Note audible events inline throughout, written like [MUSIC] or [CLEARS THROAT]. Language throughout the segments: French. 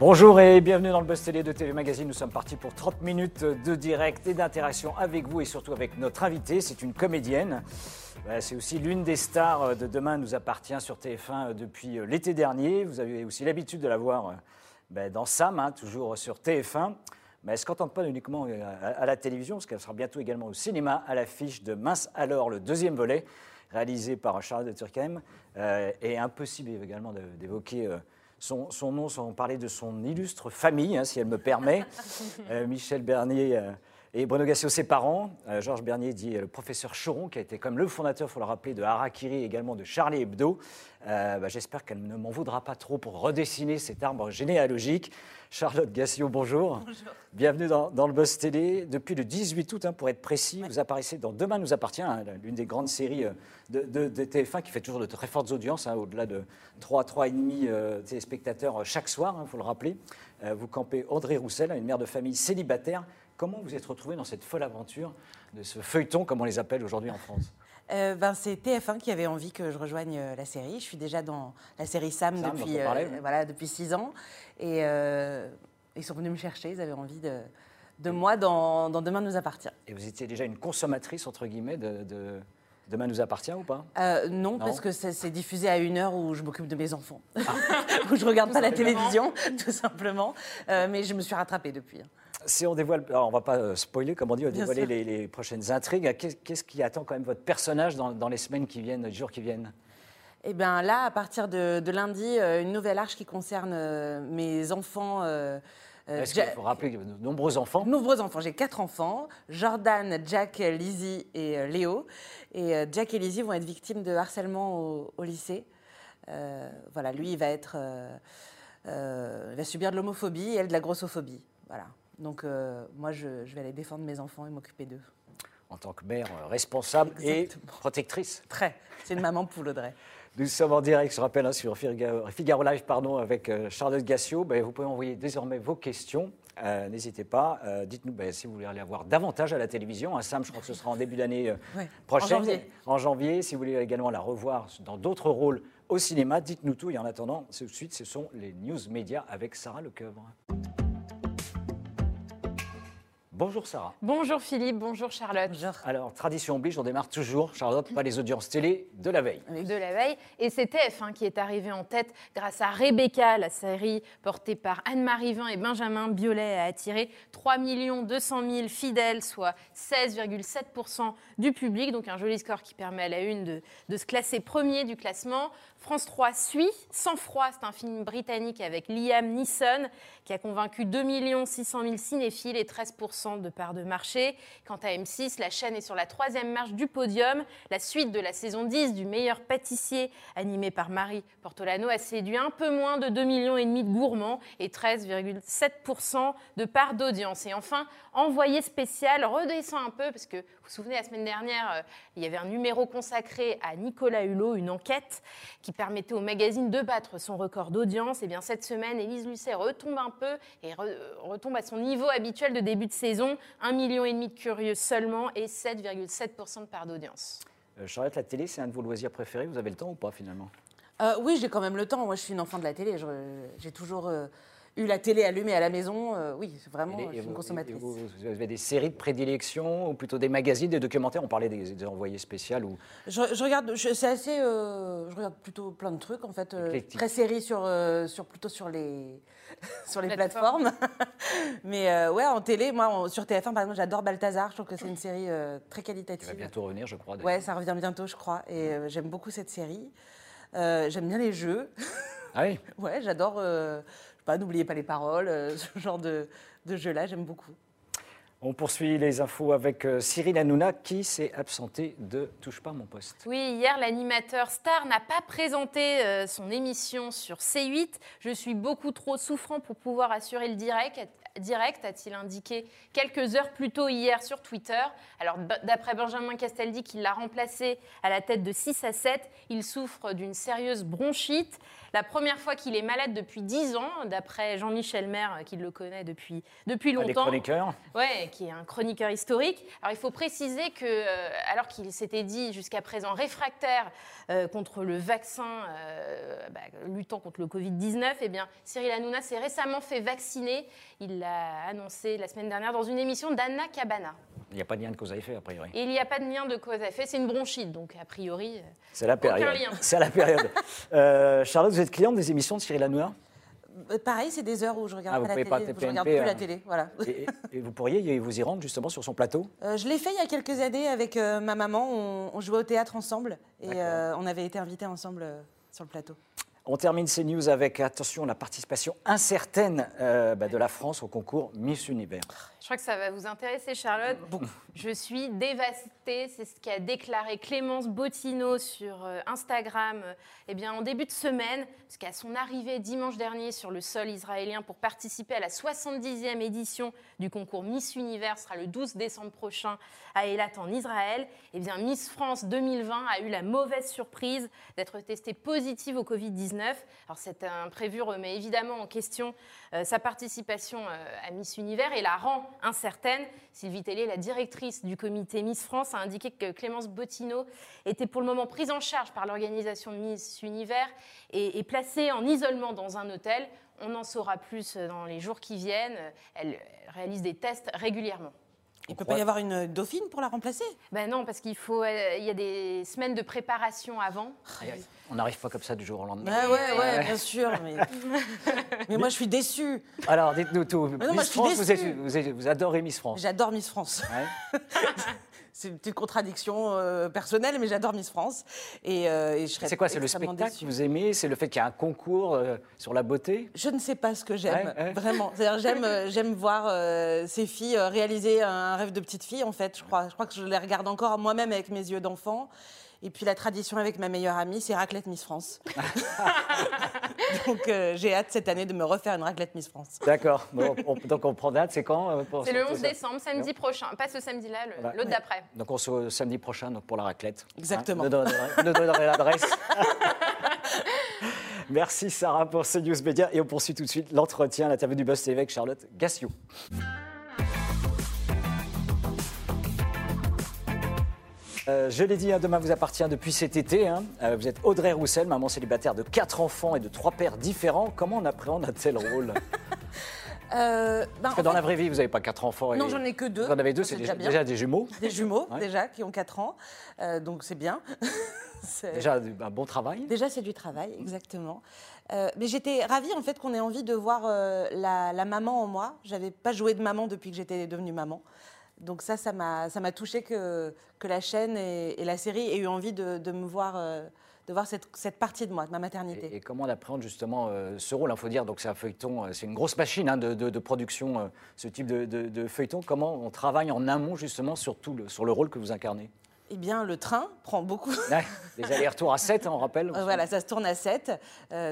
Bonjour et bienvenue dans le Buzz Télé de TV Magazine. Nous sommes partis pour 30 minutes de direct et d'interaction avec vous et surtout avec notre invitée. C'est une comédienne. Voilà, C'est aussi l'une des stars de Demain nous appartient sur TF1 depuis l'été dernier. Vous avez aussi l'habitude de la voir euh, ben, dans Sam, hein, toujours sur TF1. Mais elle ne se contente pas uniquement euh, à, la télévision, parce qu'elle sera bientôt également au cinéma à l'affiche de Mince alors, le deuxième volet, réalisé par Charles de Turckheim. Euh, et impossible également d'évoquer euh, son, son nom sans parler de son illustre famille, hein, si elle me permet. [LAUGHS] Euh, Michel Bernier et Bruno Gassio, ses parents. Euh, Georges Bernier dit euh, le professeur Choron, qui a été comme le fondateur, il faut le rappeler, de Harakiri et également de Charlie Hebdo. Euh, bah, J'espère qu'elle ne m'en voudra pas trop pour redessiner cet arbre généalogique. Charlotte Gassio, bonjour. Bienvenue dans, dans le Buzz Télé. Depuis le 18 août, hein, pour être précis, vous apparaissez dans Demain nous appartient, hein, l'une des grandes séries de, de- de TF1 qui fait toujours de très fortes audiences, hein, au-delà de 3, 3,5 euh, téléspectateurs chaque soir, il faut le rappeler. Vous campez Audrey Roussel, une mère de famille célibataire. Comment vous êtes retrouvée dans cette folle aventure de ce feuilleton, comme on les appelle aujourd'hui en France? Euh, ben, c'est TF1 qui avait envie que je rejoigne euh, la série. Je suis déjà dans la série Sam, Sam, depuis, parlait, euh, voilà, depuis six ans. Et euh, ils sont venus me chercher. Ils avaient envie de, de moi dans, dans Demain nous appartient. Et vous étiez déjà une consommatrice, entre guillemets, de, de Demain nous appartient ou pas? Euh, non, Non. parce que c'est diffusé à une heure où je m'occupe de mes enfants. Ah. [LAUGHS] où je regarde pas la télévision, [LAUGHS] tout simplement. Euh, mais je me suis rattrapée depuis. Si on dévoile, alors on va pas euh, spoiler, comme on dit, on va dévoiler les, les prochaines intrigues. Qu'est- Qu'est-ce qui attend quand même votre personnage dans, dans les semaines qui viennent, les jours qui viennent? Eh bien là, à partir de, de lundi, euh, une nouvelle arche qui concerne euh, mes enfants. euh, euh, Est-ce qu'il faut rappeler que de nombreux enfants? Nombreux enfants. J'ai quatre enfants Jordan, Jack, Lizzie et euh, Léo. Et euh, Jack et Lizzie vont être victimes de harcèlement au, au lycée. Euh, voilà, lui, il va être, euh, euh, il va subir de l'homophobie et elle de la grossophobie. Voilà. Donc euh, moi, je, je vais aller défendre mes enfants et m'occuper d'eux. en tant que mère euh, responsable et protectrice. Très. C'est une maman poule, Audrey. [LAUGHS] Nous sommes en direct, je rappelle, hein, sur Figaro, Figaro Live pardon, avec euh, Charlotte Gassio. Ben, vous pouvez envoyer désormais vos questions. Euh, N'hésitez pas. Euh, Dites-nous ben, si vous voulez aller voir davantage à la télévision. Un Sam, je crois que ce sera en début d'année Ouais, prochaine. en janvier. En janvier. Si vous voulez également la revoir dans d'autres rôles au cinéma, dites-nous tout. Et en attendant, tout de suite, ce sont les news médias avec Sarah Lecoeuvre. Bonjour Sarah. Bonjour Philippe, bonjour Charlotte. Bonjour. Alors, tradition oblige, on démarre toujours, Charlotte, pas les audiences télé de la veille. De la veille. Et c'est TF1 qui est arrivé en tête grâce à Rebecca. La série portée par Anne-Marie Vin et Benjamin Biolay a attiré 3 200 000 fidèles, soit 16,7% du public. Donc un joli score qui permet à la une de, de se classer premier du classement. France 3 suit. Sans froid, c'est un film britannique avec Liam Neeson qui a convaincu 2 600 000 cinéphiles et 13% de part de marché. Quant à M6, la chaîne est sur la troisième marche du podium. La suite de la saison 10 du meilleur pâtissier, animé par Marie Portolano, a séduit un peu moins de 2,5 millions de gourmands et 13,7% de part d'audience. Et enfin, envoyé spécial, redescend un peu, parce que vous vous souvenez, la semaine dernière, euh, il y avait un numéro consacré à Nicolas Hulot, une enquête qui permettait au magazine de battre son record d'audience. Et bien cette semaine, Élise Lucet retombe un peu et re- retombe à son niveau habituel de début de saison, 1,5 million et demi de curieux seulement et 7,7% de part d'audience. Euh, Charlotte, la télé, c'est un de vos loisirs préférés? Vous avez le temps ou pas finalement? Euh, oui, j'ai quand même le temps. Moi, je suis une enfant de la télé. J'ai toujours euh, eu la télé allumée à la maison. Euh, oui, vraiment, Et je suis une consommatrice. vous, vous avez des séries de prédilection ou plutôt des magazines, des documentaires? On parlait des, des envoyés spéciaux ou Je, je regarde, je- c'est assez, euh, je regarde plutôt plein de trucs en fait, euh, très séries sur, euh, sur plutôt sur les, [LAUGHS] sur les Plateformes. [LAUGHS] Mais euh, ouais, en télé, moi sur TF1 par exemple, j'adore Balthazar. Je trouve que c'est une série euh, très qui va qualitative. bientôt revenir, je crois. Ouais, ça revient bientôt, je crois, et euh, j'aime beaucoup cette série. Euh, j'aime bien les jeux. Ah oui [LAUGHS] Ouais, j'adore. euh, pas, n'oubliez pas les paroles, euh, [LAUGHS] ce genre de, de jeu-là, j'aime beaucoup. On poursuit les infos avec euh, Cyril Hanouna qui s'est absenté de Touche pas mon poste. Oui, hier, l'animateur Star n'a pas présenté euh, son émission sur C8. Je suis beaucoup trop souffrant pour pouvoir assurer le direct, direct a-t-il indiqué quelques heures plus tôt hier sur Twitter. Alors, d'après Benjamin Castaldi, qui l'a remplacé à la tête de 6 à 7, il souffre d'une sérieuse bronchite. La première fois qu'il est malade depuis 10 ans, d'après Jean-Michel Maire, qui le connaît depuis, depuis longtemps. chroniqueurs. Ouais, qui est un chroniqueur historique. Alors il faut préciser que, euh, alors qu'il s'était dit jusqu'à présent réfractaire euh, contre le vaccin euh, bah, luttant contre le Covid-19, eh bien Cyril Hanouna s'est récemment fait vacciner. Il l'a annoncé la semaine dernière dans une émission d'Anna Cabana. Il n'y a pas de lien de cause à effet, a priori. Il n'y a pas de lien de cause à effet, c'est une bronchite, donc a priori. euh, C'est la période. [LAUGHS] C'est la période. Euh, Charlotte, vous êtes cliente des émissions de Cyril Hanouna? Euh, Pareil, c'est des heures où je regarde Ah, pas la télé. Je regarde plus hein. la télé, voilà. et, et vous pourriez vous y rendre justement sur son plateau? Euh, je l'ai fait il y a quelques années avec euh, ma maman. On, on jouait au théâtre ensemble et euh, on avait été invités ensemble euh, sur le plateau. On termine ces news avec, attention, la participation incertaine euh, bah, de la France au concours Miss Univers. Je crois que ça va vous intéresser, Charlotte. Je suis dévastée, c'est ce qu'a déclaré Clémence Bottino sur euh, Instagram euh, eh bien, en début de semaine, parce qu'à son arrivée dimanche dernier sur le sol israélien pour participer à la 70e édition du concours Miss Univers, sera le 12 décembre prochain à Eilat en Israël, eh bien, Miss France 2020 a eu la mauvaise surprise d'être testée positive au Covid-19. Alors cet imprévu remet évidemment en question euh, sa participation euh, à Miss Univers et la rend incertaine. Sylvie Tellier, la directrice du comité Miss France, a indiqué que Clémence Bottino était pour le moment prise en charge par l'organisation Miss Univers et, et placée en isolement dans un hôtel. On en saura plus dans les jours qui viennent. Elle réalise des tests régulièrement. Il ne peut croit- pas y avoir une dauphine pour la remplacer? Ben non, parce qu'il faut, euh, il y a des semaines de préparation avant. On n'arrive pas comme ça du jour au lendemain. Ah ouais, ouais, bien sûr. Mais, [LAUGHS] mais moi, je suis déçue. Alors, dites-nous tout. Mais non, moi, Miss je suis France, vous, êtes- vous, êtes- vous adorez Miss France. J'adore Miss France. Ouais. [LAUGHS] C'est une petite contradiction euh, personnelle, mais j'adore Miss France. Et, euh, et je serais C'est quoi C'est le spectacle déçue. que vous aimez? C'est le fait qu'il y a un concours euh, sur la beauté? Je ne sais pas ce que j'aime, Ouais, ouais. vraiment. C'est-à-dire, j'aime, [LAUGHS] euh, j'aime voir ces filles réaliser un rêve de petite fille, en fait. Je crois, je crois que je les regarde encore moi-même avec mes yeux d'enfant. Et puis la tradition avec ma meilleure amie, c'est raclette Miss France. [LAUGHS] Donc euh, j'ai hâte cette année de me refaire une raclette Miss France. D'accord. Bon, donc on prend date, c'est quand euh, C'est le sortir 11 ça décembre, samedi prochain. Pas ce samedi-là, Voilà. l'autre d'après. Donc on se voit samedi prochain donc pour la raclette. Exactement. Hein, nous donnerez- l'adresse. [LAUGHS] Merci Sarah pour ces news médias et on poursuit tout de suite l'entretien, l'interview du Buzz TV avec Charlotte Gassiou. Euh, je l'ai dit, hein, demain vous appartient depuis cet été. hein. Euh, vous êtes Audrey Roussel, maman célibataire de quatre enfants et de trois pères différents. Comment on appréhende un tel rôle? [LAUGHS] Euh, ben, Parce que dans fait, la vraie vie, vous n'avez pas quatre enfants. et- Non, j'en ai que deux. Vous en avez deux, c'est déjà, déjà des jumeaux. Des jumeaux, Ouais. déjà, qui ont 4 ans. Euh, donc c'est bien. [LAUGHS] Déjà un bon travail. Déjà, c'est du travail, exactement. Euh, mais j'étais ravie en fait qu'on ait envie de voir la, la maman en moi. J'avais pas joué de maman depuis que j'étais devenue maman. Donc ça, ça m'a, touché que, que la chaîne et, la série aient eu envie de, me voir, euh, de voir cette, cette partie de moi, de ma maternité. Et, comment on justement euh, ce rôle Il faut dire, c'est un feuilleton, euh, c'est une grosse machine hein, de, de- production, ce type de, de- de feuilleton. Comment on travaille en amont justement sur, tout le, sur le rôle que vous incarnez? Eh bien, le train prend beaucoup. [LAUGHS] Les allers-retours à 7, on rappelle Euh, voilà, ça se tourne à 7.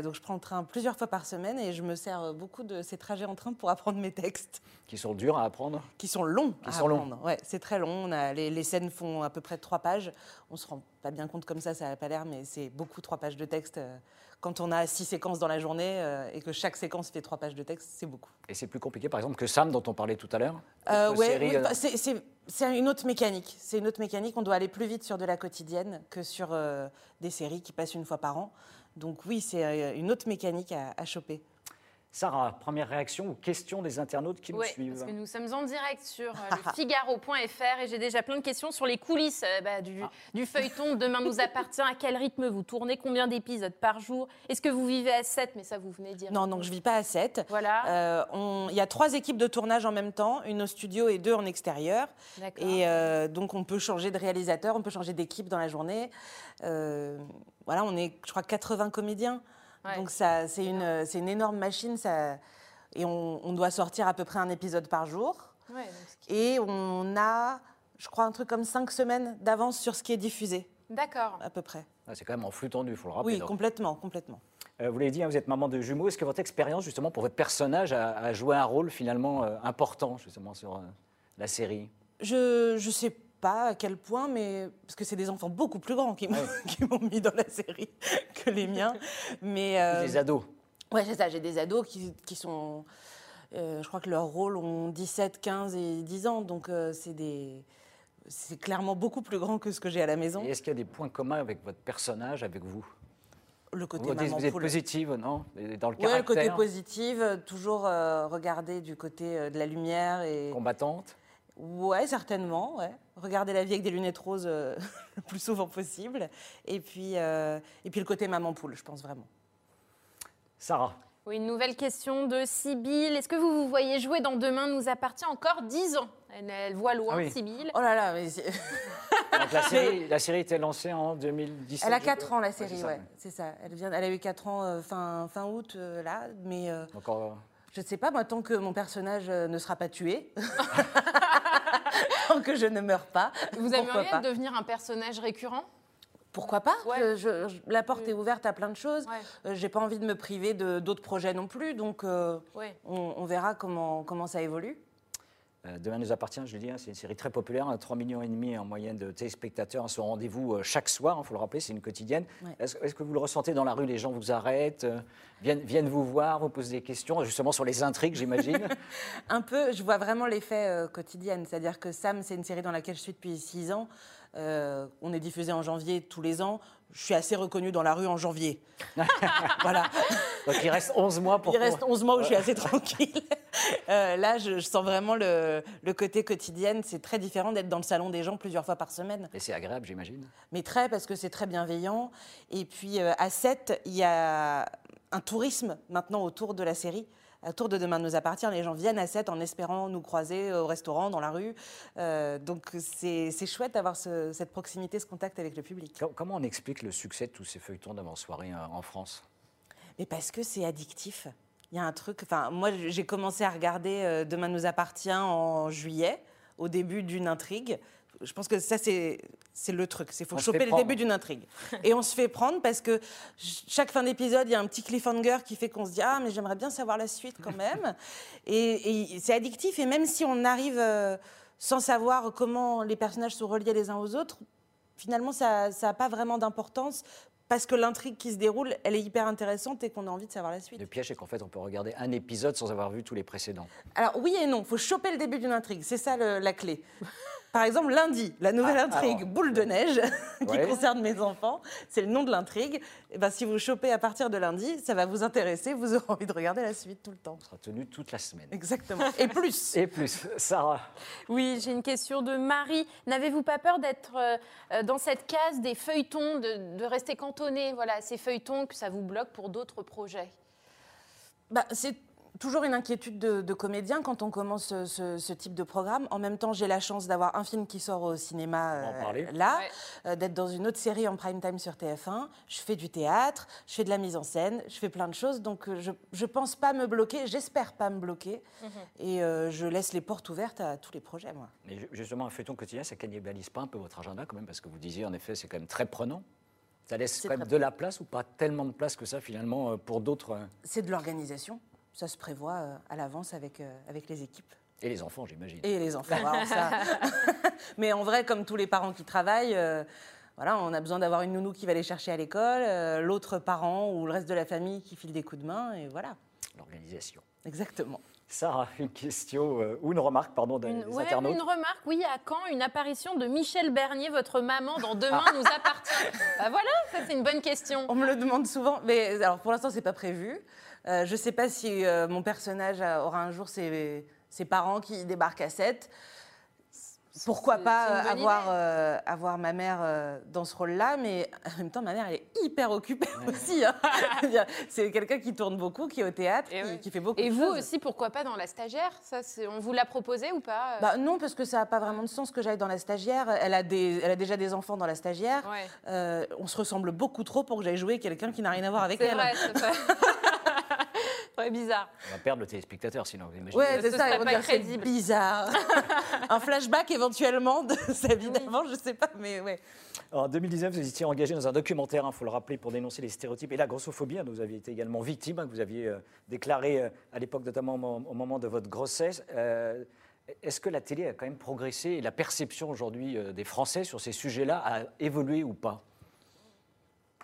donc je prends le train plusieurs fois par semaine et je me sers euh, beaucoup de ces trajets en train pour apprendre mes textes. Qui sont durs à apprendre. qui sont longs Qui à sont longs. apprendre. Ouais, c'est très long. On a, les, les scènes font à peu près trois pages. On se rend pas bien compte comme ça, ça n'a pas l'air, mais c'est beaucoup trois pages de texte. euh, Quand on a six séquences dans la journée euh, et que chaque séquence fait trois pages de texte, c'est beaucoup. Et c'est plus compliqué par exemple que Sam dont on parlait tout à l'heure. Euh, ouais, oui, euh, bah, c'est- c'est une autre mécanique. C'est une autre mécanique. On doit aller plus vite sur de la quotidienne que sur euh, des séries qui passent une fois par an. Donc oui, c'est euh, une autre mécanique à choper. Sarah, première réaction ou question des internautes qui nous Oui, suivent parce que nous sommes en direct sur euh, le [LAUGHS] Figaro.fr et j'ai déjà plein de questions sur les coulisses euh, bah, du, Ah. du feuilleton. Demain nous appartient. À quel rythme vous tournez Combien d'épisodes par jour Est-ce que vous vivez à 7 Mais ça, vous venez de dire. Non, donc je vis pas à 7. Voilà. Euh, on- Il y a trois équipes de tournage en même temps, une au studio et deux en extérieur. D'accord. Et euh, donc on peut changer de réalisateur, on peut changer d'équipe dans la journée. Euh, voilà, on est, je crois, 80 comédiens. Ouais. Donc ça, c'est une, c'est une énorme machine. Ça, et on, on doit sortir à peu près un épisode par jour. Ouais, donc Et on a, je crois, un truc comme cinq semaines d'avance sur ce qui est diffusé, D'accord. à peu près. Ah, C'est quand même en flux tendu, il faut le rappeler. Oui, donc. complètement, complètement. Euh, vous l'avez dit, hein, vous êtes maman de jumeaux. Est-ce que votre expérience, justement, pour votre personnage, a, a joué un rôle finalement euh, important, justement, sur euh, la série? Je ne sais pas à quel point, mais parce que c'est des enfants beaucoup plus grands qui m'ont [LAUGHS] mis dans la série que les miens. Mais euh, Les ados. ouais, c'est ça. J'ai des ados qui, qui sont, euh, je crois que leur rôle ont 17, 15 et 10 ans, donc euh, c'est des, c'est clairement beaucoup plus grand que ce que j'ai à la maison. Est-ce qu'il y a des points communs avec votre personnage, avec vous? Le côté Vous, maman vous êtes poule. positive, non? Dans le Ouais, le côté caractère, positif, euh, toujours euh, regarder du côté euh, de la lumière et combattante. Ouais, certainement. Ouais. Regarder la vie avec des lunettes roses euh, [LAUGHS] le plus souvent possible. Et puis, euh, et puis le côté maman poule, je pense vraiment. Sarah, Oui, une nouvelle question de Sibylle. Est-ce que vous vous voyez jouer dans Demain nous appartient encore 10 ans? Elle, elle voit loin, Ah oui. Sibylle. Oh là là, mais [LAUGHS] donc la, [LAUGHS] série, la série était lancée en 2017 elle a je 4 crois. ans la série, c'est ça, ouais, c'est ça. Elle, vient, elle a eu 4 ans euh, fin, fin août, euh, là. Mais euh, euh, je ne sais pas, moi, tant que mon personnage euh, ne sera pas tué, tant que je ne meurs pas, Vous aimeriez pas devenir un personnage récurrent? Pourquoi pas? Ouais. Je- je- je- La porte est ouverte à plein de choses. Ouais. Euh, J'ai pas envie de me priver de- d'autres projets non plus, donc euh, Ouais. on, on verra comment, comment ça évolue. Euh, Demain nous appartient, je dit, hein, c'est une série très populaire, hein, 3 millions et demi en moyenne de téléspectateurs à son rendez-vous euh, chaque soir, il faut le rappeler, c'est une quotidienne. Ouais. Est-ce que vous le ressentez dans la rue, les gens vous arrêtent, euh, viennent, viennent vous voir, vous posent des questions, justement sur les intrigues, j'imagine? [LAUGHS] [LAUGHS] Un peu, je vois vraiment l'effet euh, quotidien. C'est-à-dire que Sam, c'est une série dans laquelle je suis depuis six ans. On est diffusé en janvier tous les ans. Je suis assez reconnue dans la rue en janvier. [LAUGHS] [LAUGHS] voilà. Donc il reste 11 mois pour... Il reste 11 mois où je suis assez tranquille. [LAUGHS] Euh, là, je, je sens vraiment le, le côté quotidien. C'est très différent d'être dans le salon des gens plusieurs fois par semaine. Et c'est agréable, j'imagine. Mais très, parce que c'est très bienveillant. Et puis, euh, à 7, il y a un tourisme maintenant autour de la série. Autour de Demain nous appartient, les gens viennent à 7 en espérant nous croiser au restaurant, dans la rue. Euh, donc c'est chouette d'avoir ce- cette proximité, ce contact avec le public. Com- Comment on explique le succès de tous ces feuilletons d'avant-soirée euh, en France? Mais parce que c'est addictif. Il y a un truc. Enfin, moi, j'ai commencé à regarder euh, Demain nous appartient en juillet, au début d'une intrigue. Je pense que ça, c'est le truc. C'est faut On choper le prendre. début d'une intrigue. Et on se fait prendre parce que ch- chaque fin d'épisode, il y a un petit cliffhanger qui fait qu'on se dit Ah, mais j'aimerais bien savoir la suite quand même. [LAUGHS] et et c'est addictif. Et même si on arrive euh, sans savoir comment les personnages sont reliés les uns aux autres, finalement, ça n'a pas vraiment d'importance parce que l'intrigue qui se déroule, elle est hyper intéressante et qu'on a envie de savoir la suite. Le piège, c'est qu'en fait, on peut regarder un épisode sans avoir vu tous les précédents. Alors oui et non, il faut choper le début d'une intrigue, c'est ça le- la clé. Par exemple, lundi, la nouvelle Ah, intrigue alors. Boule de neige [LAUGHS] qui Ouais. concerne mes enfants, c'est le nom de l'intrigue. Et ben, si vous chopez à partir de lundi, ça va vous intéresser, vous aurez envie de regarder la suite tout le temps. On sera tenu toute la semaine. Exactement. Et plus. [LAUGHS] Et plus, Sarah. Oui, j'ai une question de Marie. N'avez-vous pas peur d'être euh, dans cette case des feuilletons, de, de rester cantonné voilà, à ces feuilletons, que ça vous bloque pour d'autres projets? Bah, c'est toujours une inquiétude de, de comédien quand on commence ce, ce- ce type de programme. En même temps, j'ai la chance d'avoir un film qui sort au cinéma euh, là, Ouais. euh, d'être dans une autre série en prime time sur TF1. Je fais du théâtre, je fais de la mise en scène, je fais plein de choses. Donc, euh, je ne pense pas me bloquer, j'espère pas me bloquer. Et euh, je laisse les portes ouvertes à tous les projets, moi. Mais ju- justement, un feuilleton quotidien, ça cannibalise pas un peu votre agenda quand même Parce que vous disiez, en effet, c'est quand même très prenant. Ça laisse quand même de la place ou pas tellement de place que ça, finalement, euh, pour d'autres. euh, C'est de l'organisation. Ça se prévoit euh, à l'avance avec, euh, avec les équipes. Et les enfants, j'imagine. Et les enfants, alors ça. [LAUGHS] [LAUGHS] Mais en vrai, comme tous les parents qui travaillent, euh, voilà, on a besoin d'avoir une nounou qui va les chercher à l'école, euh, l'autre parent ou le reste de la famille qui file des coups de main, et voilà, L'organisation. exactement. Sarah, une question euh, ou une remarque, pardon, des Une, des ouais, internautes. une remarque, oui, à quand une apparition de Michel Bernier, votre maman, dans Demain Ah. nous appartient? Bah voilà, ça c'est une bonne question. On me le demande souvent, mais alors pour l'instant, c'est pas prévu. Euh, je sais pas si euh, mon personnage aura un jour ses, ses parents qui débarquent à 7. Pourquoi pas euh, avoir, euh, ma mère euh, dans ce rôle-là, mais en même temps, ma mère, elle est hyper occupée aussi. hein. C'est quelqu'un qui tourne beaucoup, qui est au théâtre, qui, ouais. qui fait beaucoup Et de vous choses. aussi, pourquoi pas dans la stagiaire? Ça, on vous l'a proposé ou pas? Bah, non, parce que ça n'a pas vraiment de sens que j'aille dans la stagiaire. Elle a, des, elle a déjà des enfants dans la stagiaire. Ouais. Euh, on se ressemble beaucoup trop pour que j'aille jouer quelqu'un qui n'a rien à voir avec C'est elle. vrai, [LAUGHS] serait bizarre. On va perdre le téléspectateur sinon, vous imaginez Ouais, Ce c'est ça, ils vont pas dire c'est crédible. bizarre. [LAUGHS] un flashback éventuellement de sa vie d'avant, je sais pas, mais ouais. En 2019, vous étiez engagé dans un documentaire, il faut le rappeler, pour dénoncer les stéréotypes et la grossophobie. hein, dont vous aviez été également victime, hein, que vous aviez euh, déclaré euh, à l'époque, notamment au, mo- au moment de votre grossesse. Euh, Est-ce que la télé a quand même progressé et la perception aujourd'hui euh, des Français sur ces sujets-là a évolué ou pas?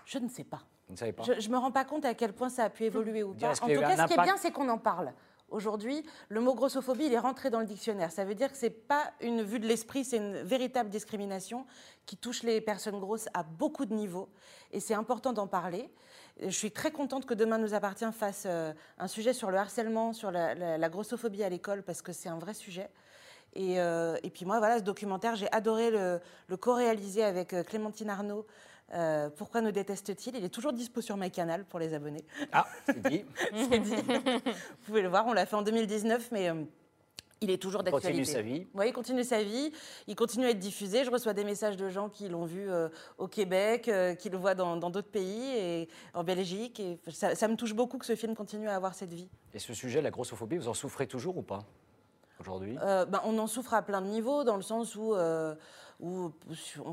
Je ne sais pas. Vous ne savez pas Je, je me rends pas compte à quel point ça a pu évoluer ou pas. En tout cas, ce qui est bien, c'est qu'on en parle. Aujourd'hui, le mot grossophobie, il est rentré dans le dictionnaire. Ça veut dire que c'est pas une vue de l'esprit, c'est une véritable discrimination qui touche les personnes grosses à beaucoup de niveaux. Et c'est important d'en parler. Je suis très contente que Demain nous appartient fasse euh, un sujet sur le harcèlement, sur la, la- la grossophobie à l'école, parce que c'est un vrai sujet. Et, euh, et puis moi, voilà, ce documentaire, j'ai adoré le, le co-réaliser avec euh, Clémentine Arnaud. Euh, Pourquoi nous déteste-t-il? Il est toujours dispo sur MyCanal pour les abonnés. Ah, [LAUGHS] c'est dit. C'est dit. Vous pouvez le voir, on l'a fait en 2019, mais euh, il est toujours Il continue d'actualité. sa vie. Oui, il continue sa vie, il continue à être diffusé. Je reçois des messages de gens qui l'ont vu euh, au Québec, euh, qui le voient dans d'autres pays, et en Belgique. Et ça, ça me touche beaucoup que ce film continue à avoir cette vie. Et ce sujet, la grossophobie, vous en souffrez toujours ou pas aujourd'hui? Euh, ben, on en souffre à plein de niveaux, dans le sens où, où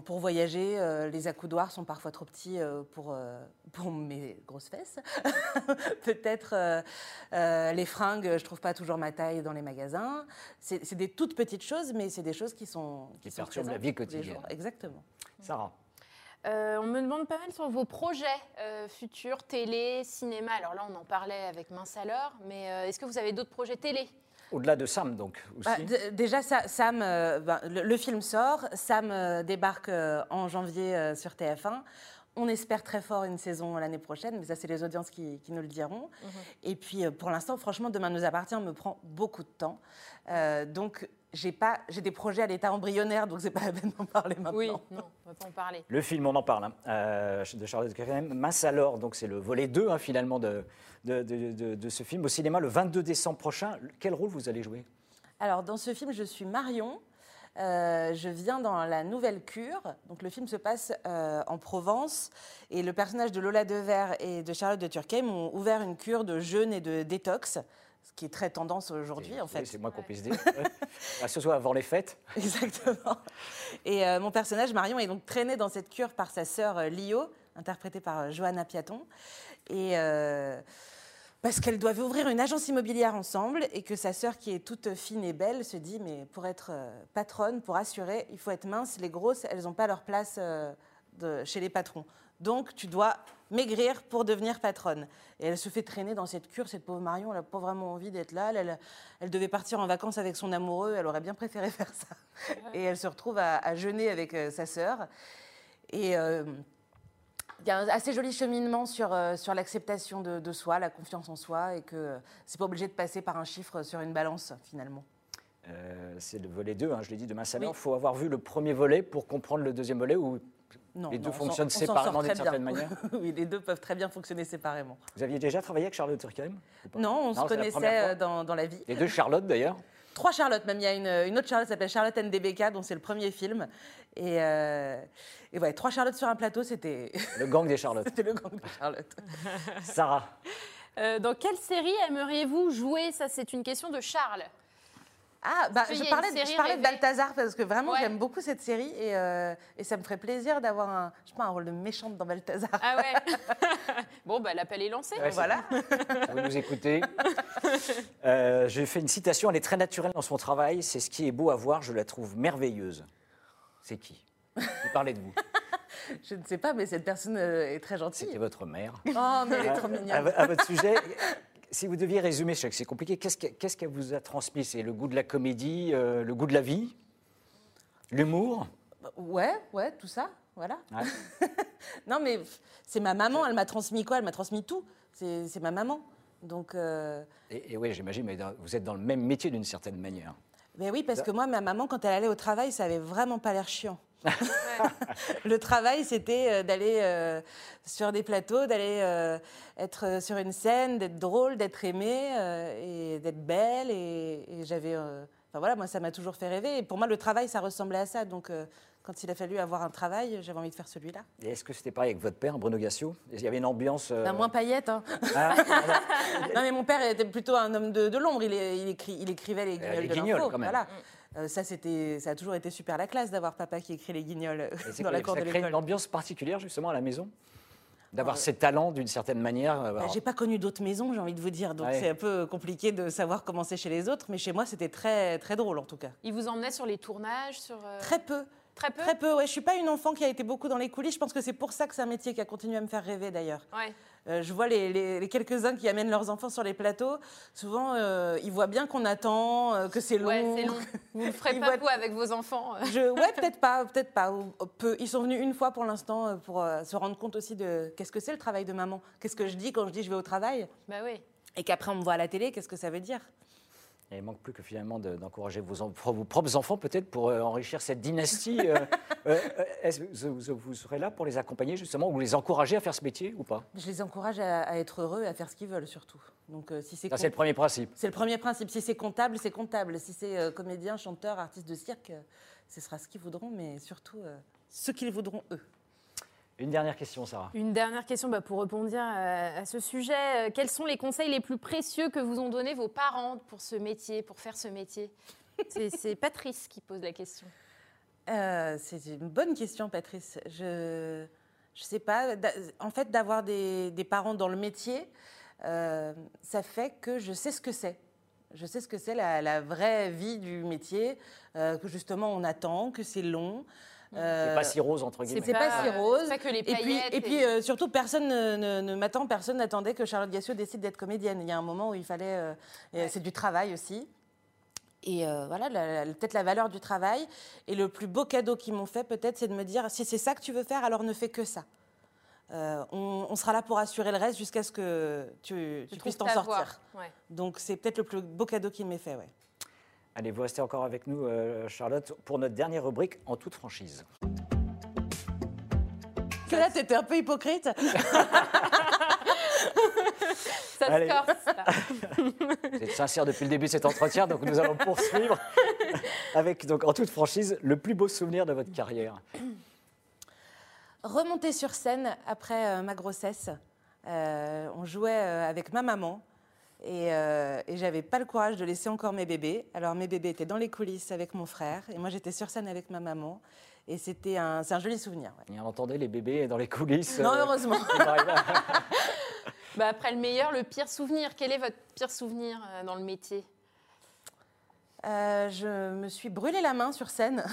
pour voyager, euh, les accoudoirs sont parfois trop petits euh, pour, euh, pour mes grosses fesses. [LAUGHS] Peut-être euh, euh, les fringues, je trouve pas toujours ma taille dans les magasins. C'est des toutes petites choses, mais c'est des choses qui sont Qui sont perturbent la vie quotidienne. jours. Exactement. Sarah Euh, on me demande pas mal sur vos projets euh, futurs, télé, cinéma. Alors là, on en parlait avec Mince alors, mais euh, est-ce que vous avez d'autres projets télé? Au-delà de Sam, donc, aussi. Bah, déjà, Sa- Sam, euh, ben, le, le film sort. Sam euh, débarque euh, en janvier sur TF1. On espère très fort une saison l'année prochaine, mais ça, c'est les audiences qui, qui nous le diront. Et puis, euh, pour l'instant, franchement, Demain nous appartient me prend beaucoup de temps. Euh, donc, j'ai pas, j'ai des projets à l'état embryonnaire, donc c'est pas la peine d'en parler maintenant. Oui, non, on va pas en parler. Le film, on en parle, hein, euh, de Charlotte. Mince alors, donc c'est le volet 2 hein, finalement de, de, de- de- de ce film au cinéma le 22 décembre prochain. Quel rôle vous allez jouer? Alors, dans ce film, je suis Marion. Euh, je viens dans la nouvelle cure. Donc, le film se passe euh, en Provence. Et le personnage de Lola Devers et de Charlotte de Turckheim ont ouvert une cure de jeûne et de détox, ce qui est très tendance aujourd'hui, en Oui, fait. C'est moins qu'on puisse dire. Ouais. [LAUGHS] Ah, ce soit avant les fêtes. [LAUGHS] Exactement. Et euh, mon personnage, Marion, est donc traîné dans cette cure par sa sœur Lio, interprétée par Johanna Piaton. Et parce qu'elles doivent ouvrir une agence immobilière ensemble et que sa sœur, qui est toute fine et belle, se dit Mais pour être euh, patronne, pour assurer, il faut être mince. Les grosses, elles n'ont pas leur place euh, de- chez les patrons. Donc, tu dois maigrir pour devenir patronne. Et elle se fait traîner dans cette cure, cette pauvre Marion, elle n'a pas vraiment envie d'être là. Elle, devait partir en vacances avec son amoureux, elle aurait bien préféré [LAUGHS] faire ça. Et elle se retrouve à, à jeûner avec euh, sa sœur. Et euh, il y a un assez joli cheminement sur, euh, sur l'acceptation de, de soi, la confiance en soi, et que euh, c'est pas obligé de passer par un chiffre sur une balance, finalement. Euh, c'est le volet 2, hein, je l'ai dit, demain Oui. Il faut avoir vu le premier volet pour comprendre le deuxième volet ou Non, les deux fonctionnent séparément d'une certaine bien. manière [LAUGHS] oui, les deux peuvent très bien fonctionner séparément. Vous aviez déjà travaillé avec Charlotte Turckheim Non, on se la connaissait euh, dans, dans la vie. Les deux Charlotte d'ailleurs. Trois Charlotte, même. Il y a une, une autre Charlotte qui s'appelle Charlotte NDBK, dont c'est le premier film. Et, euh, et ouais, trois Charlottes sur un plateau, c'était Le gang des Charlotte. [LAUGHS] c'était le gang de Charlotte. Sarah, Euh, dans quelle série aimeriez-vous jouer? Ça, c'est une question de Charles. Ah, bah, je parlais, de- série je parlais de rêvée Balthazar parce que vraiment, Ouais. j'aime beaucoup cette série et, euh, et ça me ferait plaisir d'avoir un, je sais pas, un rôle de méchante dans Balthazar. Ah ouais [LAUGHS] Bon, bah, l'appel est lancé. Ouais, voilà. vous nous écoutez. [LAUGHS] Euh, J'ai fait une citation, elle est très naturelle dans son travail. C'est ce qui est beau à voir, je la trouve merveilleuse. C'est qui? Vous parlez de vous? [LAUGHS] Je ne sais pas, mais cette personne euh, est très C'était gentille. votre mère. Oh, mais elle est trop À, mignonne. à votre sujet, si vous deviez résumer, c'est compliqué, qu'est-ce que- qu'est-ce qu'elle vous a transmis? C'est le goût de la comédie, euh, le goût de la vie, l'humour? Ouais, ouais, tout ça, voilà. Ouais. [LAUGHS] Non, mais c'est ma maman, elle m'a transmis quoi? Elle m'a transmis tout. C'est ma maman. Donc, euh, Et, et oui, j'imagine, mais vous êtes dans le même métier d'une certaine manière. mais oui, parce que moi, ma maman, quand elle allait au travail, ça avait vraiment pas l'air chiant. [LAUGHS] le travail, c'était euh, d'aller euh, sur des plateaux, d'aller euh, être sur une scène, d'être drôle, d'être aimée euh, et d'être belle. Et, et j'avais. Enfin voilà, moi, ça m'a toujours fait rêver. Et pour moi, le travail, ça ressemblait à ça. Donc, Quand il a fallu avoir un travail, j'avais envie de faire celui-là. Et est-ce que c'était pareil avec votre père, Bruno Gassio? Il y avait une ambiance. Bah, moins paillette. Hein. ah, [LAUGHS] non, mais mon père était plutôt un homme de, de l'ombre. Il, il, il écrivait les guignols les guignols, quand même. Voilà. Euh, ça, c'était, ça a toujours été super la classe d'avoir papa qui écrit les guignols euh, Et c'est dans la cour ça de crée l'école. une ambiance particulière justement à la maison? D'avoir ces talents d'une certaine manière euh, Bah, alors, J'ai pas connu d'autres maisons, j'ai envie de vous dire, donc Ouais. c'est un peu compliqué de savoir comment c'est chez les autres. Mais chez moi, c'était très très drôle en tout cas. Il vous emmenait sur les tournages, sur euh, Très peu. très peu? Très peu, ouais. Je suis pas une enfant qui a été beaucoup dans les coulisses. Je pense que c'est pour ça que c'est un métier qui a continué à me faire rêver d'ailleurs. Ouais. Euh, je vois les, les- les quelques-uns qui amènent leurs enfants sur les plateaux. Souvent, euh, ils voient bien qu'on attend, euh, que c'est long. Ouais, c'est long. [LAUGHS] Vous ne ferez pas vous avec vos enfants. [LAUGHS] Je, ouais, peut-être pas, peut-être pas. peu. Ils sont venus une fois pour l'instant pour se rendre compte aussi de qu'est-ce que c'est le travail de maman. Qu'est-ce que je dis quand je dis je vais au travail Bah oui. et qu'après on me voit à la télé, qu'est-ce que ça veut dire? Il manque plus que finalement de- d'encourager vos, propres enfants peut-être pour euh, enrichir cette dynastie. [LAUGHS] euh, euh, Est-ce que vous, vous serez là pour les accompagner justement ou les encourager à faire ce métier ou pas? Je les encourage à, à être heureux et à faire ce qu'ils veulent surtout. Donc euh, si c'est le premier principe. c'est le premier principe. Si c'est comptable, c'est comptable. Si c'est euh, comédien, chanteur, artiste de cirque, euh, ce sera ce qu'ils voudront, mais surtout euh, ce qu'ils voudront eux. Une dernière question, Sarah. Une dernière question bah, pour répondre à, à ce sujet. Euh, Quels sont les conseils les plus précieux que vous ont donnés vos parents pour ce métier, pour faire ce métier? C'est Patrice qui pose la question. Euh, c'est une bonne question, Patrice. Je je sais pas. En fait, d'avoir des, des parents dans le métier, euh, ça fait que je sais ce que c'est. Je sais ce que c'est la, la vraie vie du métier, euh, que justement on attend, que c'est long. C'est Euh, pas si rose entre c'est guillemets. pas si rose. C'est pas que les Et puis, et puis euh, surtout, personne ne, ne- ne m'attend, personne n'attendait que Charlotte Gassiot décide d'être comédienne. Il y a un moment où il fallait. euh, Ouais. C'est du travail aussi. Et euh, voilà, peut-être la valeur du travail. Et le plus beau cadeau qu'ils m'ont fait, peut-être, c'est de me dire si c'est ça que tu veux faire, alors ne fais que ça. Euh, on, on sera là pour assurer le reste jusqu'à ce que tu, puisses t'en sortir. Ouais. Donc c'est peut-être le plus beau cadeau qu'il m'ait fait. Ouais. Allez, vous restez encore avec nous, euh, Charlotte, pour notre dernière rubrique en toute franchise. Que là, t'étais un peu hypocrite. [LAUGHS] Ça Allez. se corse. [LAUGHS] Vous êtes sincère depuis le début de cet entretien, donc nous allons poursuivre [LAUGHS] avec, donc, en toute franchise, le plus beau souvenir de votre carrière. [CLEARS THROAT] remonter sur scène après euh, ma grossesse. Euh, on jouait euh, avec ma maman et, euh, et j'avais pas le courage de laisser encore mes bébés. Alors mes bébés étaient dans les coulisses avec mon frère et moi j'étais sur scène avec ma maman et c'était un, c'est un joli souvenir. ouais. Et on entendait les bébés dans les coulisses. Non euh, heureusement. [LAUGHS] Bah, après le meilleur, le pire souvenir. Quel est votre pire souvenir euh, dans le métier? Euh, je me suis brûlé la main sur scène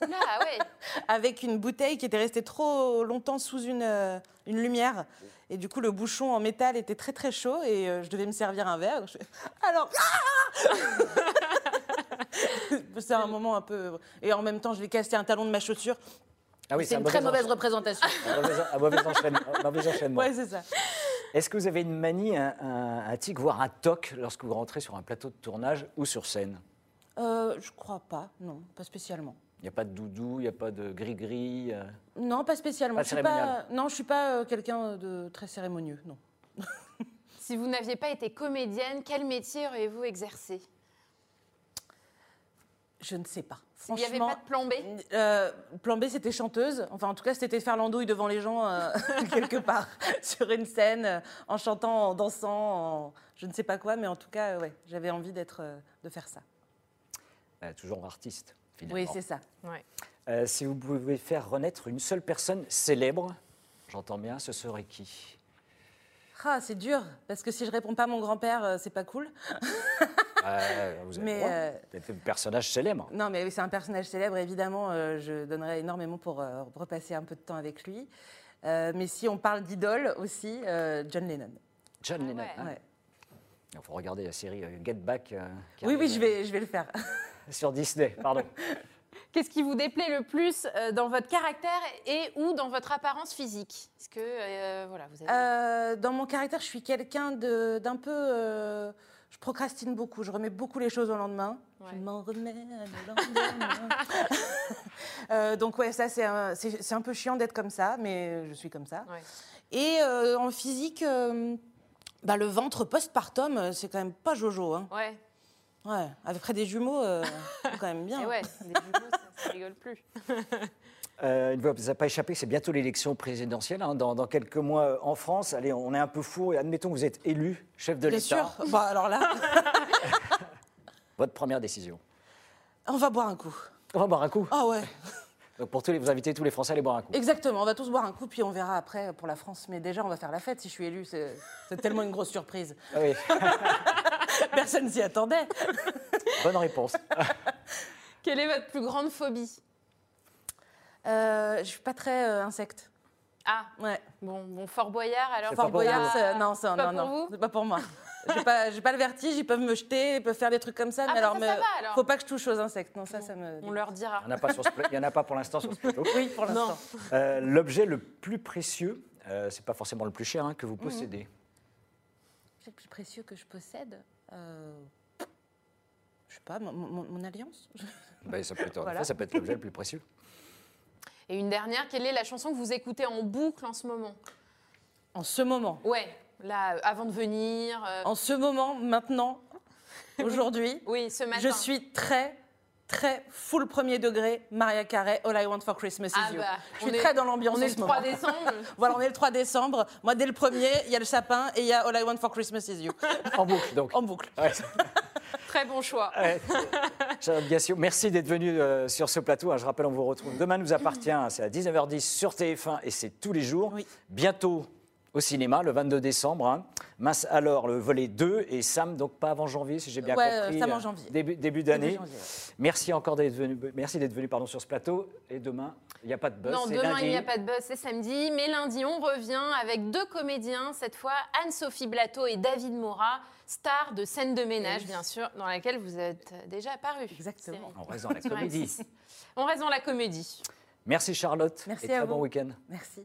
Ah ouais. [LAUGHS] avec une bouteille qui était restée trop longtemps sous une, euh, une lumière. Et du coup, le bouchon en métal était très très chaud et euh, je devais me servir un verre. Je Alors, [LAUGHS] c'est un moment un peu. Et en même temps, je vais casser un talon de ma chaussure. Ah oui, c'est un une très mauvais mauvaise représentation. un mauvais, un mauvais enchaînement. un mauvais enchaînement. ouais, c'est ça. Est-ce que vous avez une manie, un, un- un tic, voire un toc lorsque vous rentrez sur un plateau de tournage ou sur scène? Euh, je crois pas, non, pas spécialement. Il n'y a pas de doudou, il n'y a pas de gris-gris euh, Non, pas spécialement. Pas je suis cérémonial. pas, non, je suis pas euh, quelqu'un de très cérémonieux, non. [LAUGHS] Si vous n'aviez pas été comédienne, quel métier auriez-vous exercé? Je ne sais pas. Il n'y avait pas de plan B? Euh, plan B, c'était chanteuse. Enfin, en tout cas, c'était faire l'andouille devant les gens, euh, [LAUGHS] quelque part, [LAUGHS] sur une scène, en chantant, en dansant, en je ne sais pas quoi. Mais en tout cas, ouais, j'avais envie d'être, euh, de faire ça. euh, Toujours artiste, finalement. Oui, c'est ça. Ouais. Euh, si vous pouvez faire renaître une seule personne célèbre, j'entends bien, ce serait qui? Ah, c'est dur, parce que si je réponds pas à mon grand-père, euh, c'est pas cool. [LAUGHS] Euh, Vous avez Mais, le droit. euh, un personnage célèbre. Non, mais c'est un personnage célèbre, évidemment. euh, je donnerais énormément pour euh, repasser un peu de temps avec lui. Euh, mais si on parle d'idole aussi, euh, John Lennon. John Ah Lennon. ouais. hein. Ouais. Il faut regarder la série euh, Get Back. euh, Oui, oui, je vais, je vais le faire. Sur Disney, pardon. [LAUGHS] Qu'est-ce qui vous déplaît le plus euh, dans votre caractère et ou dans votre apparence physique? Est-ce que euh, voilà, vous avez Euh, dans mon caractère, je suis quelqu'un de- d'un peu. euh, je procrastine beaucoup, je remets beaucoup les choses au lendemain. Ouais. Je m'en remets le lendemain. [LAUGHS] Euh, donc, ouais, ça, c'est un, c'est- c'est un peu chiant d'être comme ça, mais je suis comme ça. Ouais. Et euh, en physique, euh, bah, le ventre postpartum, c'est quand même pas jojo. Hein. Ouais. Ouais, après des jumeaux, euh, [LAUGHS] c'est quand même bien. Et ouais, des jumeaux, ça, ça rigole plus. [LAUGHS] Euh, il ne vous a pas échappé, c'est bientôt l'élection présidentielle, hein, dans, dans quelques mois euh, en France. Allez, on est un peu fou et admettons que vous êtes élu chef de Bien l'État. sûr. Bon, alors là, [LAUGHS] Votre première décision. on va boire un coup. On va boire un coup? Ah ouais, Donc pour tous les, vous invitez tous les Français à aller boire un coup. exactement. On va tous boire un coup, puis on verra après pour la France. Mais déjà, on va faire la fête si je suis élue. C'est c'est tellement une grosse surprise. Ah oui, [LAUGHS] Personne s'y attendait. [LAUGHS] bonne réponse. [LAUGHS] Quelle est votre plus grande phobie Euh, je suis pas très euh, insecte. Ah, Ouais. bon, bon Fort Boyard alors. C'est Fort Boyard, c'est- non, ça, Pas non, pour non, vous c'est pas pour moi. J'ai pas, j'ai pas le vertige, ils peuvent me jeter, ils peuvent faire des trucs comme ça, Ah, mais bah alors, ça, ça me- va, alors. faut pas que je touche aux insectes. Non, ça, ça me. On leur dira. Il n'y en a pas, sur ce pla- il y en a pas pour l'instant sur ce plateau. Oui, pour l'instant. Euh, L'objet le plus précieux, euh, c'est pas forcément le plus cher, hein, que vous possédez. C'est le plus précieux que je possède. Euh, je sais pas, mon, mon- mon alliance. [LAUGHS] Ben, ça, peut être, Voilà. effet, ça peut être l'objet le plus précieux. [LAUGHS] Et une dernière, quelle est la chanson que vous écoutez en boucle en ce moment? En ce moment, Ouais, là, avant de venir. euh, en ce moment, maintenant, [LAUGHS] aujourd'hui, Oui, ce matin. je suis très, très full premier degré. Maria Carey, All I Want for Christmas Ah Is You. bah, je suis est- très dans l'ambiance On en est ce le moment. 3 décembre. [LAUGHS] Voilà, on est le 3 décembre. Moi, dès le premier, il y a le sapin et il y a All I Want for Christmas Is You. [LAUGHS] En boucle, donc. En boucle. Ouais. [LAUGHS] Très bon choix. Ouais. Merci d'être venu euh, sur ce plateau. hein. Je rappelle, on vous retrouve demain nous appartient. C'est à 19h10 sur TF1 et c'est tous les jours. Oui. Bientôt au cinéma, le 22 décembre. hein. Mince alors, le volet 2 et Sam, donc pas avant janvier, si j'ai bien Ouais, compris. Sam en euh, janvier. Début, début d'année. Ouais. Merci encore d'être venu, merci d'être venu pardon, sur ce plateau. Et demain, il n'y a pas de buzz. Non, demain lundi. il n'y a pas de buzz, c'est samedi. Mais lundi, on revient avec deux comédiens. Cette fois, Anne-Sophie Blateau et David Mora, stars de scène de ménage, Oui. bien sûr, dans laquelle vous êtes déjà apparus. Exactement. On reste dans la comédie. Sur M6. On reste dans la comédie. Merci Charlotte. Merci et très bon week-end. Merci.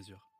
mesure.